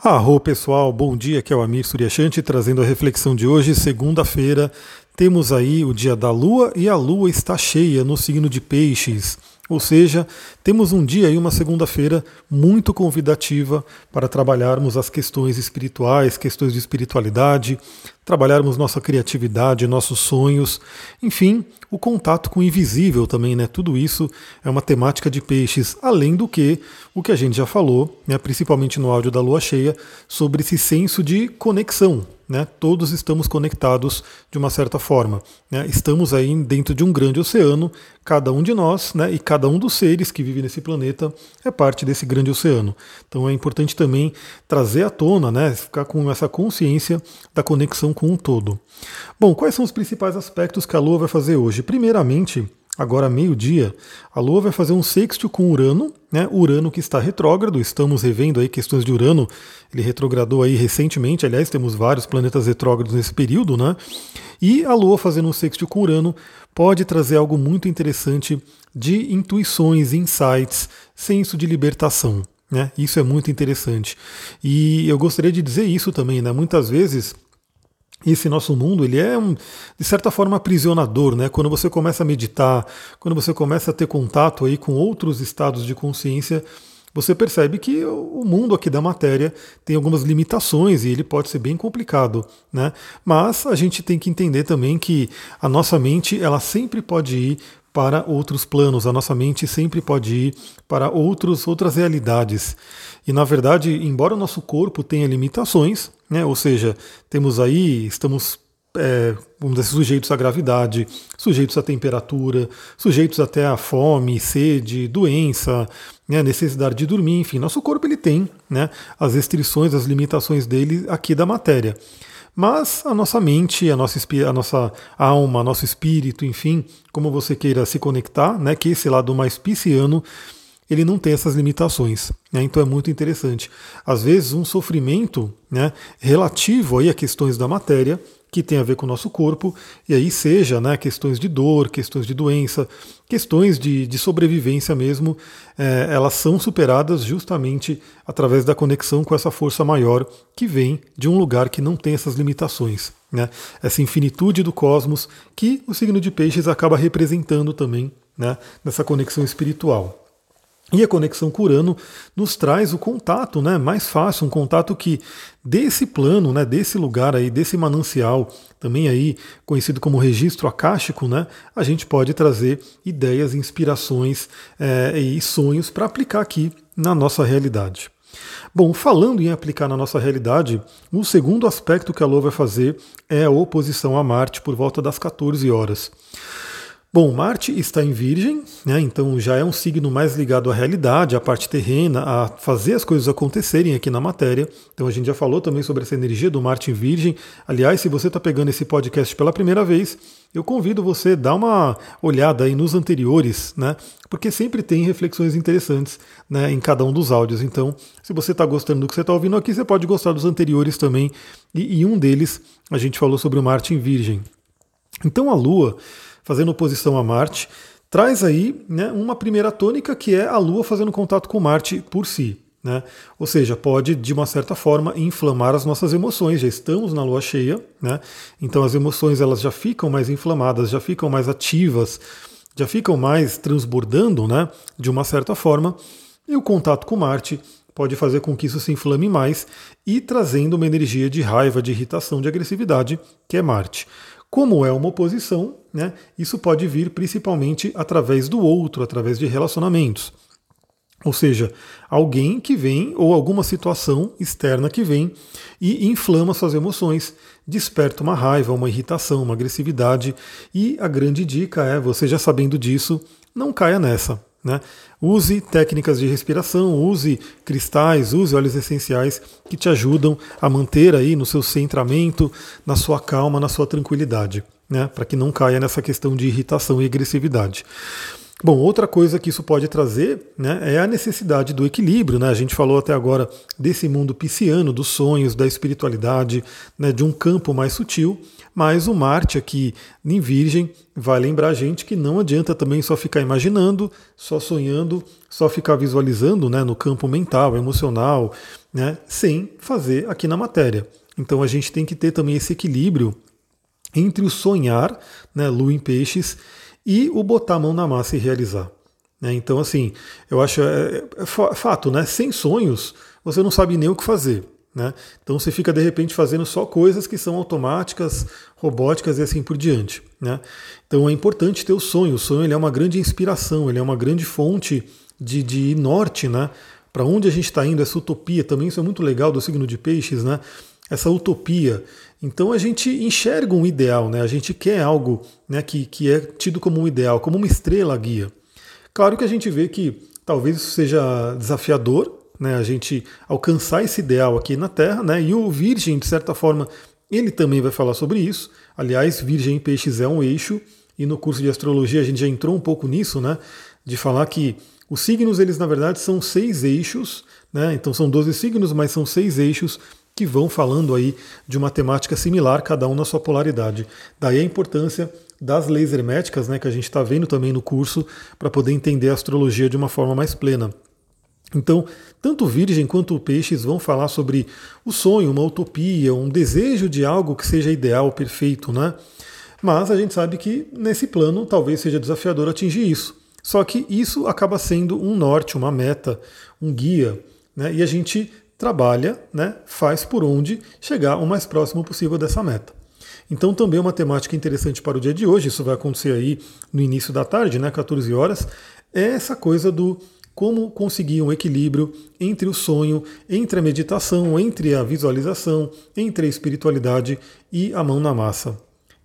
Arro pessoal, bom dia, aqui é o Amir Suryashanti trazendo a reflexão de hoje, segunda-feira. Temos aí o dia da lua e a lua está cheia no signo de Peixes. Ou seja, temos um dia e uma segunda-feira muito convidativa para trabalharmos as questões espirituais, questões de espiritualidade, trabalharmos nossa criatividade, nossos sonhos, enfim, o contato com o invisível também, né? Tudo isso é uma temática de peixes, além do que o que a gente já falou, né, principalmente no áudio da lua cheia, sobre esse senso de conexão, né? Todos estamos conectados de uma certa forma. Né? Estamos aí dentro de um grande oceano, cada um de nós, né? e cada um dos seres que vive nesse planeta é parte desse grande oceano. Então é importante também trazer à tona, né? ficar com essa consciência da conexão com o todo. Bom, quais são os principais aspectos que a Lua vai fazer hoje? Primeiramente, agora meio-dia, a Lua vai fazer um sexto com Urano, né? Urano que está retrógrado, estamos revendo aí questões de Urano, ele retrogradou aí recentemente, aliás, temos vários planetas retrógrados nesse período, né? E a Lua fazendo um sexto com Urano pode trazer algo muito interessante de intuições, insights, senso de libertação. Né? Isso é muito interessante. E eu gostaria de dizer isso também, né? Muitas vezes esse nosso mundo ele é um, de certa forma aprisionador, né? Quando você começa a meditar, quando você começa a ter contato aí com outros estados de consciência, você percebe que o mundo aqui da matéria tem algumas limitações e ele pode ser bem complicado, né? Mas a gente tem que entender também que a nossa mente ela sempre pode ir para outros planos, a nossa mente sempre pode ir para outros, outras realidades. E na verdade, embora o nosso corpo tenha limitações, né, ou seja, temos aí, estamos é, vamos dizer, sujeitos à gravidade, sujeitos à temperatura, sujeitos até à fome, sede, doença, né, necessidade de dormir, enfim, nosso corpo ele tem né, as restrições, as limitações dele aqui da matéria. Mas a nossa mente, a nossa, a nossa alma, nosso espírito, enfim, como você queira se conectar, né, que esse lado mais pisciano, ele não tem essas limitações. Né? Então é muito interessante. Às vezes um sofrimento né, relativo aí a questões da matéria, que tem a ver com o nosso corpo, e aí seja né, questões de dor, questões de doença, questões de, de sobrevivência mesmo, é, elas são superadas justamente através da conexão com essa força maior que vem de um lugar que não tem essas limitações. Né? Essa infinitude do cosmos que o signo de peixes acaba representando também né, nessa conexão espiritual. E a conexão com Urano nos traz o contato, né, mais fácil, um contato que desse plano, né, desse lugar aí, desse manancial, também aí conhecido como registro acástico, né, a gente pode trazer ideias, inspirações é, e sonhos para aplicar aqui na nossa realidade. Bom, falando em aplicar na nossa realidade, o segundo aspecto que a Lua vai fazer é a oposição a Marte por volta das 14 horas. Bom, Marte está em Virgem, né, então já é um signo mais ligado à realidade, à parte terrena, a fazer as coisas acontecerem aqui na matéria. Então a gente já falou também sobre essa energia do Marte em Virgem. Aliás, se você está pegando esse podcast pela primeira vez, eu convido você a dar uma olhada aí nos anteriores, né? Porque sempre tem reflexões interessantes né, em cada um dos áudios. Então, se você está gostando do que você está ouvindo aqui, você pode gostar dos anteriores também. E, e um deles a gente falou sobre o Marte em Virgem. Então a Lua fazendo oposição a Marte, traz aí né, uma primeira tônica que é a Lua fazendo contato com Marte por si. Né? Ou seja, pode de uma certa forma inflamar as nossas emoções. Já estamos na lua cheia, né? então as emoções elas já ficam mais inflamadas, já ficam mais ativas, já ficam mais transbordando, né? De uma certa forma. E o contato com Marte pode fazer com que isso se inflame mais e trazendo uma energia de raiva, de irritação, de agressividade, que é Marte. Como é uma oposição, né, isso pode vir principalmente através do outro, através de relacionamentos. Ou seja, alguém que vem ou alguma situação externa que vem e inflama suas emoções, desperta uma raiva, uma irritação, uma agressividade. E a grande dica é, você já sabendo disso, não caia nessa. Né? Use técnicas de respiração, use cristais, use óleos essenciais que te ajudam a manter aí no seu centramento, na sua calma, na sua tranquilidade, né? para que não caia nessa questão de irritação e agressividade. Bom, outra coisa que isso pode trazer né, é a necessidade do equilíbrio. Né? A gente falou até agora desse mundo pisciano, dos sonhos, da espiritualidade, né, de um campo mais sutil. Mas o Marte aqui em Virgem vai lembrar a gente que não adianta também só ficar imaginando, só sonhando, só ficar visualizando né, no campo mental, emocional, né, sem fazer aqui na matéria. Então a gente tem que ter também esse equilíbrio entre o sonhar, né, Lua em Peixes, e o botar a mão na massa e realizar. Né? Então, assim, eu acho é, é, fato, né? Sem sonhos, você não sabe nem o que fazer. Né? Então você fica de repente fazendo só coisas que são automáticas, robóticas e assim por diante. Né? Então é importante ter o sonho. O sonho ele é uma grande inspiração, ele é uma grande fonte de, de norte, né? Para onde a gente está indo, essa utopia também, isso é muito legal do signo de peixes, né? Essa utopia então a gente enxerga um ideal, né? a gente quer algo né, que, que é tido como um ideal, como uma estrela guia. Claro que a gente vê que talvez isso seja desafiador, né, a gente alcançar esse ideal aqui na Terra, né, e o Virgem, de certa forma, ele também vai falar sobre isso. Aliás, Virgem em Peixes é um eixo, e no curso de astrologia a gente já entrou um pouco nisso, né, de falar que os signos, eles na verdade são seis eixos, né, então são 12 signos, mas são seis eixos que vão falando aí de uma temática similar, cada um na sua polaridade. Daí a importância das leis herméticas, né, que a gente está vendo também no curso, para poder entender a astrologia de uma forma mais plena. Então, tanto Virgem quanto Peixes vão falar sobre o sonho, uma utopia, um desejo de algo que seja ideal, perfeito, né? Mas a gente sabe que nesse plano talvez seja desafiador atingir isso. Só que isso acaba sendo um norte, uma meta, um guia, né? E a gente trabalha, né, faz por onde chegar o mais próximo possível dessa meta. Então também uma temática interessante para o dia de hoje, isso vai acontecer aí no início da tarde, né, 14 horas, é essa coisa do como conseguir um equilíbrio entre o sonho, entre a meditação, entre a visualização, entre a espiritualidade e a mão na massa.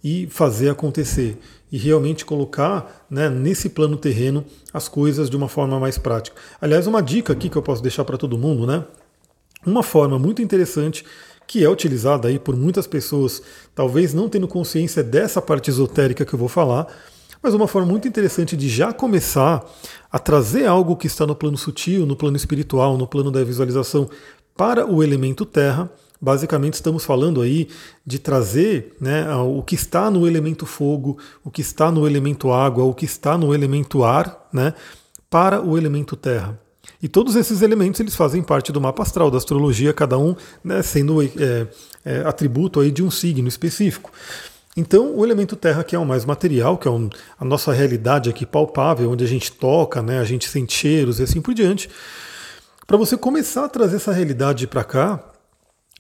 E fazer acontecer. E realmente colocar né, nesse plano terreno as coisas de uma forma mais prática. Aliás, uma dica aqui que eu posso deixar para todo mundo, né? Uma forma muito interessante que é utilizada aí por muitas pessoas, talvez não tendo consciência dessa parte esotérica que eu vou falar, mas uma forma muito interessante de já começar a trazer algo que está no plano sutil, no plano espiritual, no plano da visualização para o elemento terra. Basicamente, estamos falando aí de trazer né, o que está no elemento fogo, o que está no elemento água, o que está no elemento ar, né, para o elemento terra. E todos esses elementos eles fazem parte do mapa astral, da astrologia, cada um né, sendo é, é, atributo aí de um signo específico. Então, o elemento terra, que é o mais material, que é um, a nossa realidade aqui palpável, onde a gente toca, né, a gente sente cheiros e assim por diante, para você começar a trazer essa realidade para cá,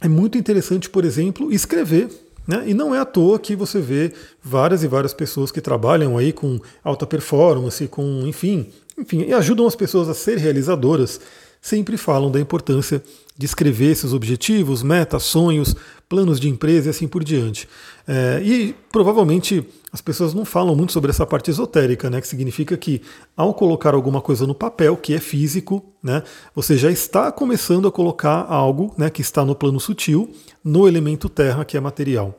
é muito interessante, por exemplo, escrever. Né? E não é à toa que você vê várias e várias pessoas que trabalham aí com alta performance, com, enfim, enfim, e ajudam as pessoas a ser realizadoras, sempre falam da importância de escrever esses objetivos, metas, sonhos, planos de empresa e assim por diante. É, e provavelmente as pessoas não falam muito sobre essa parte esotérica, né, que significa que ao colocar alguma coisa no papel, que é físico, né, você já está começando a colocar algo né, que está no plano sutil, no elemento terra, que é material.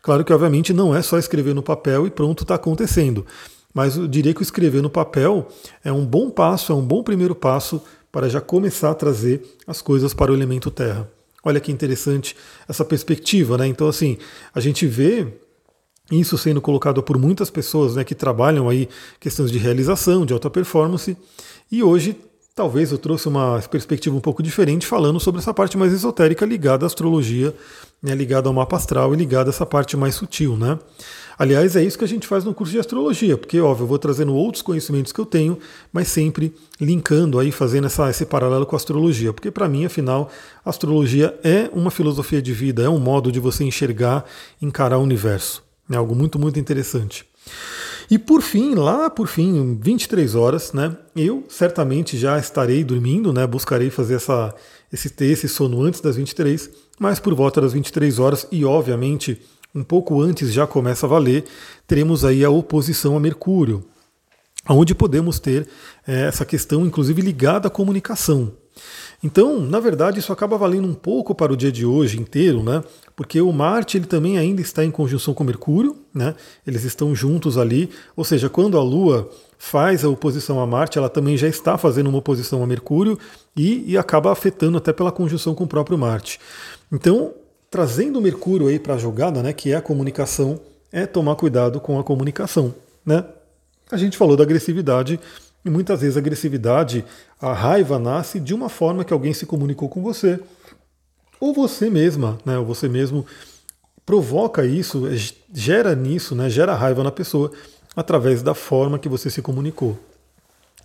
Claro que, obviamente, não é só escrever no papel e pronto, está acontecendo. Mas eu diria que o escrever no papel é um bom passo, é um bom primeiro passo para já começar a trazer as coisas para o elemento terra. Olha que interessante essa perspectiva, né? Então, assim, a gente vê isso sendo colocado por muitas pessoas né, que trabalham aí questões de realização, de alta performance, e hoje talvez eu trouxe uma perspectiva um pouco diferente falando sobre essa parte mais esotérica ligada à astrologia, né, ligada ao mapa astral e ligada a essa parte mais sutil, né? Aliás, é isso que a gente faz no curso de astrologia, porque, óbvio, eu vou trazendo outros conhecimentos que eu tenho, mas sempre linkando aí, fazendo essa, esse paralelo com a astrologia, porque para mim, afinal, a astrologia é uma filosofia de vida, é um modo de você enxergar, encarar o universo. É algo muito, muito interessante. E por fim, lá por fim, 23 horas, né? Eu certamente já estarei dormindo, né? Buscarei fazer essa, esse ter esse sono antes das 23, mas por volta das 23 horas e obviamente um pouco antes já começa a valer, teremos aí a oposição a Mercúrio, onde podemos ter é, essa questão, inclusive ligada à comunicação. Então, na verdade, isso acaba valendo um pouco para o dia de hoje inteiro, né? Porque o Marte ele também ainda está em conjunção com Mercúrio, né? Eles estão juntos ali, ou seja, quando a Lua faz a oposição a Marte, ela também já está fazendo uma oposição a Mercúrio e, e acaba afetando até pela conjunção com o próprio Marte. Então, trazendo o Mercúrio aí para a jogada, né, que é a comunicação, é tomar cuidado com a comunicação, né? A gente falou da agressividade e muitas vezes a agressividade, a raiva nasce de uma forma que alguém se comunicou com você, ou você mesma, né, ou você mesmo provoca isso, é, gera nisso, né, gera raiva na pessoa através da forma que você se comunicou.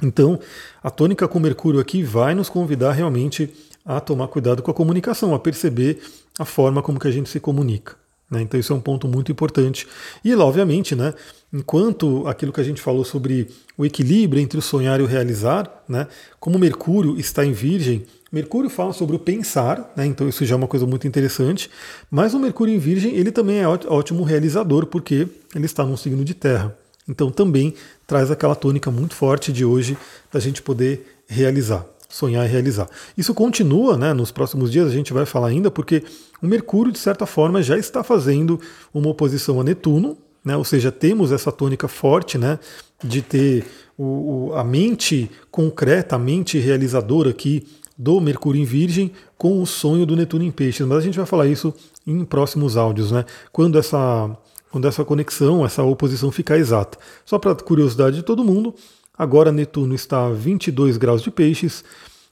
Então, a tônica com Mercúrio aqui vai nos convidar realmente a tomar cuidado com a comunicação, a perceber a forma como que a gente se comunica. Né? Então isso é um ponto muito importante. E obviamente, né, enquanto aquilo que a gente falou sobre o equilíbrio entre o sonhar e o realizar, né, como Mercúrio está em Virgem, Mercúrio fala sobre o pensar, né, então isso já é uma coisa muito interessante, mas o Mercúrio em Virgem ele também é ótimo realizador porque ele está num signo de terra. Então também traz aquela tônica muito forte de hoje da gente poder realizar sonhar e realizar. Isso continua, né? Nos próximos dias a gente vai falar ainda, porque o Mercúrio, de certa forma, já está fazendo uma oposição a Netuno, né? Ou seja, temos essa tônica forte, né? De ter o, o, a mente concreta, a mente realizadora aqui do Mercúrio em Virgem com o sonho do Netuno em Peixes. Mas a gente vai falar isso em próximos áudios, né? Quando essa quando essa conexão, essa oposição ficar exata. Só para curiosidade de todo mundo, Agora Netuno está a 22 graus de peixes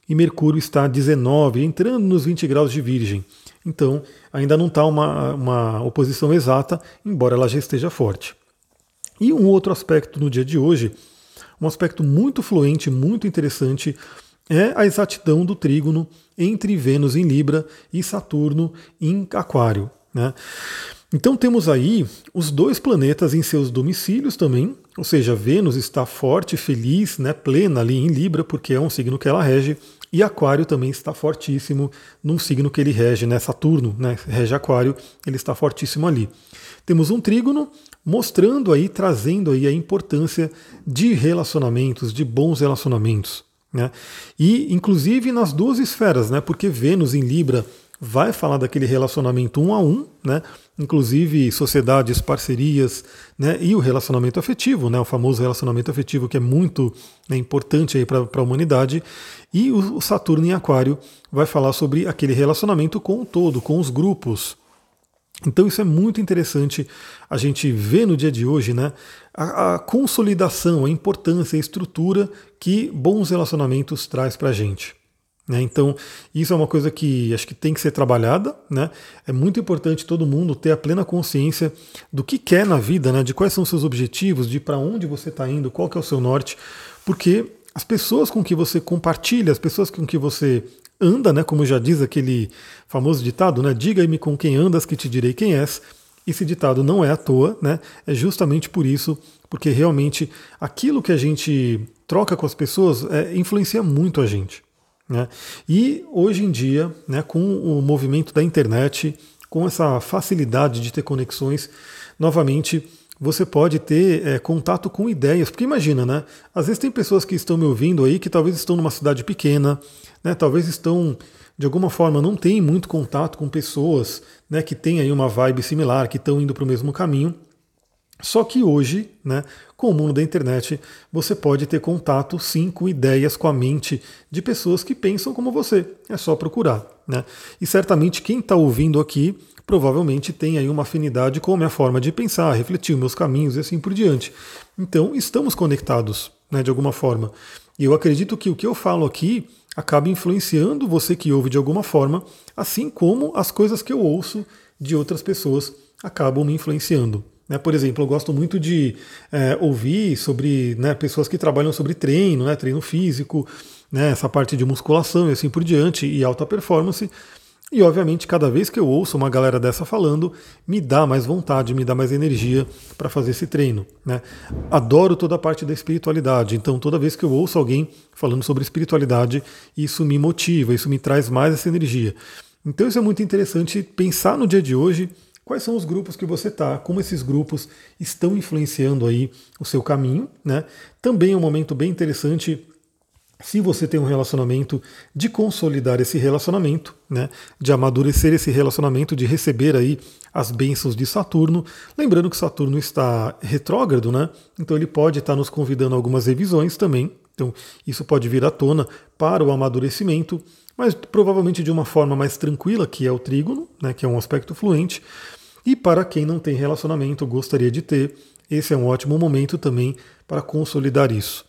e Mercúrio está a 19, entrando nos 20 graus de Virgem. Então, ainda não está uma, uma oposição exata, embora ela já esteja forte. E um outro aspecto no dia de hoje, um aspecto muito fluente, muito interessante, é a exatidão do trígono entre Vênus em Libra e Saturno em Aquário. Né? Então temos aí os dois planetas em seus domicílios também, ou seja, Vênus está forte, feliz, né, plena ali em Libra, porque é um signo que ela rege, e Aquário também está fortíssimo num signo que ele rege, né, Saturno, né, rege Aquário, ele está fortíssimo ali. Temos um trígono mostrando aí, trazendo aí a importância de relacionamentos, de bons relacionamentos. Né? E inclusive nas duas esferas, né? porque Vênus em Libra vai falar daquele relacionamento um a um, né? inclusive sociedades, parcerias, né? e o relacionamento afetivo, né? o famoso relacionamento afetivo que é muito né, importante para a humanidade, e o Saturno em Aquário vai falar sobre aquele relacionamento com o todo, com os grupos. Então isso é muito interessante a gente ver no dia de hoje, né? A, a consolidação, a importância, a estrutura que bons relacionamentos traz para a gente. Né? Então, isso é uma coisa que acho que tem que ser trabalhada. Né? É muito importante todo mundo ter a plena consciência do que quer na vida, né? de quais são os seus objetivos, de para onde você está indo, qual que é o seu norte, porque as pessoas com que você compartilha, as pessoas com que você anda, né? como já diz aquele famoso ditado, né? diga-me com quem andas que te direi quem és. Esse ditado não é à toa, né? é justamente por isso, porque realmente aquilo que a gente troca com as pessoas é, influencia muito a gente. Né? E hoje em dia, né, com o movimento da internet, com essa facilidade de ter conexões, novamente você pode ter é, contato com ideias. Porque imagina, né? Às vezes tem pessoas que estão me ouvindo aí que talvez estão numa cidade pequena, né? Talvez estão de alguma forma não têm muito contato com pessoas, né? Que têm aí uma vibe similar, que estão indo para o mesmo caminho. Só que hoje, né, com o mundo da internet, você pode ter contato sim com ideias, com a mente de pessoas que pensam como você. É só procurar. Né? E certamente quem está ouvindo aqui provavelmente tem aí uma afinidade com a minha forma de pensar, refletir meus caminhos e assim por diante. Então estamos conectados né, de alguma forma. E eu acredito que o que eu falo aqui acaba influenciando você que ouve de alguma forma, assim como as coisas que eu ouço de outras pessoas acabam me influenciando. Né, por exemplo, eu gosto muito de é, ouvir sobre né, pessoas que trabalham sobre treino, né, treino físico, né, essa parte de musculação e assim por diante, e alta performance. E obviamente, cada vez que eu ouço uma galera dessa falando, me dá mais vontade, me dá mais energia para fazer esse treino. Né? Adoro toda a parte da espiritualidade, então toda vez que eu ouço alguém falando sobre espiritualidade, isso me motiva, isso me traz mais essa energia. Então isso é muito interessante pensar no dia de hoje quais são os grupos que você está, como esses grupos estão influenciando aí o seu caminho. Né? Também é um momento bem interessante se você tem um relacionamento, de consolidar esse relacionamento, né, de amadurecer esse relacionamento, de receber aí as bênçãos de Saturno. Lembrando que Saturno está retrógrado, né? Então ele pode estar nos convidando a algumas revisões também. Então isso pode vir à tona para o amadurecimento, mas provavelmente de uma forma mais tranquila, que é o trígono, né, que é um aspecto fluente. E para quem não tem relacionamento, gostaria de ter, esse é um ótimo momento também para consolidar isso.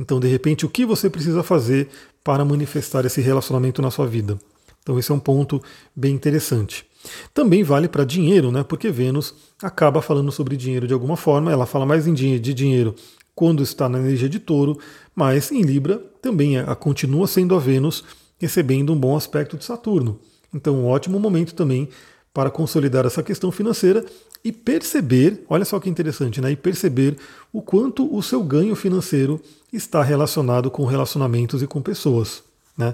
Então, de repente, o que você precisa fazer para manifestar esse relacionamento na sua vida? Então, esse é um ponto bem interessante. Também vale para dinheiro, né? Porque Vênus acaba falando sobre dinheiro de alguma forma. Ela fala mais em dinheiro, de dinheiro quando está na energia de touro, mas em Libra também a, continua sendo a Vênus recebendo um bom aspecto de Saturno. Então, um ótimo momento também para consolidar essa questão financeira e perceber, olha só que interessante, né? E perceber o quanto o seu ganho financeiro está relacionado com relacionamentos e com pessoas, né?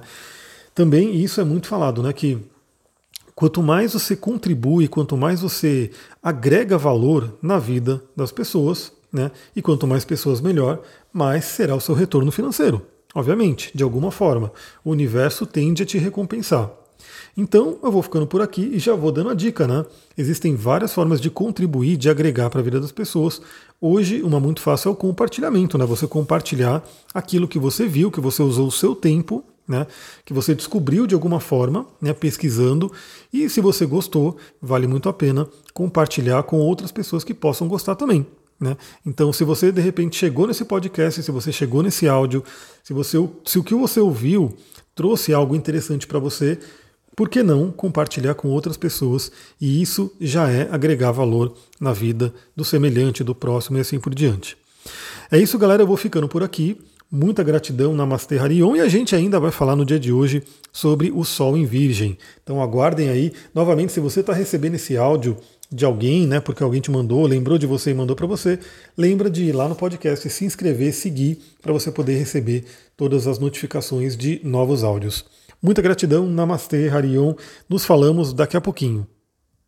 Também isso é muito falado, né? Que quanto mais você contribui, quanto mais você agrega valor na vida das pessoas, né? E quanto mais pessoas melhor, mais será o seu retorno financeiro. Obviamente, de alguma forma, o universo tende a te recompensar. Então eu vou ficando por aqui e já vou dando a dica, né? Existem várias formas de contribuir, de agregar para a vida das pessoas. Hoje, uma muito fácil é o compartilhamento, né? Você compartilhar aquilo que você viu, que você usou o seu tempo, né? Que você descobriu de alguma forma, né? Pesquisando. E se você gostou, vale muito a pena compartilhar com outras pessoas que possam gostar também. Né? Então, se você de repente chegou nesse podcast, se você chegou nesse áudio, se, você, se o que você ouviu trouxe algo interessante para você, por que não compartilhar com outras pessoas? E isso já é agregar valor na vida do semelhante, do próximo e assim por diante. É isso, galera. Eu vou ficando por aqui. Muita gratidão, Namastê Harion. E a gente ainda vai falar no dia de hoje sobre o Sol em Virgem. Então aguardem aí. Novamente, se você está recebendo esse áudio de alguém, né, porque alguém te mandou, lembrou de você e mandou para você, lembra de ir lá no podcast, se inscrever, seguir, para você poder receber todas as notificações de novos áudios. Muita gratidão, Namastê, Harion. Nos falamos daqui a pouquinho.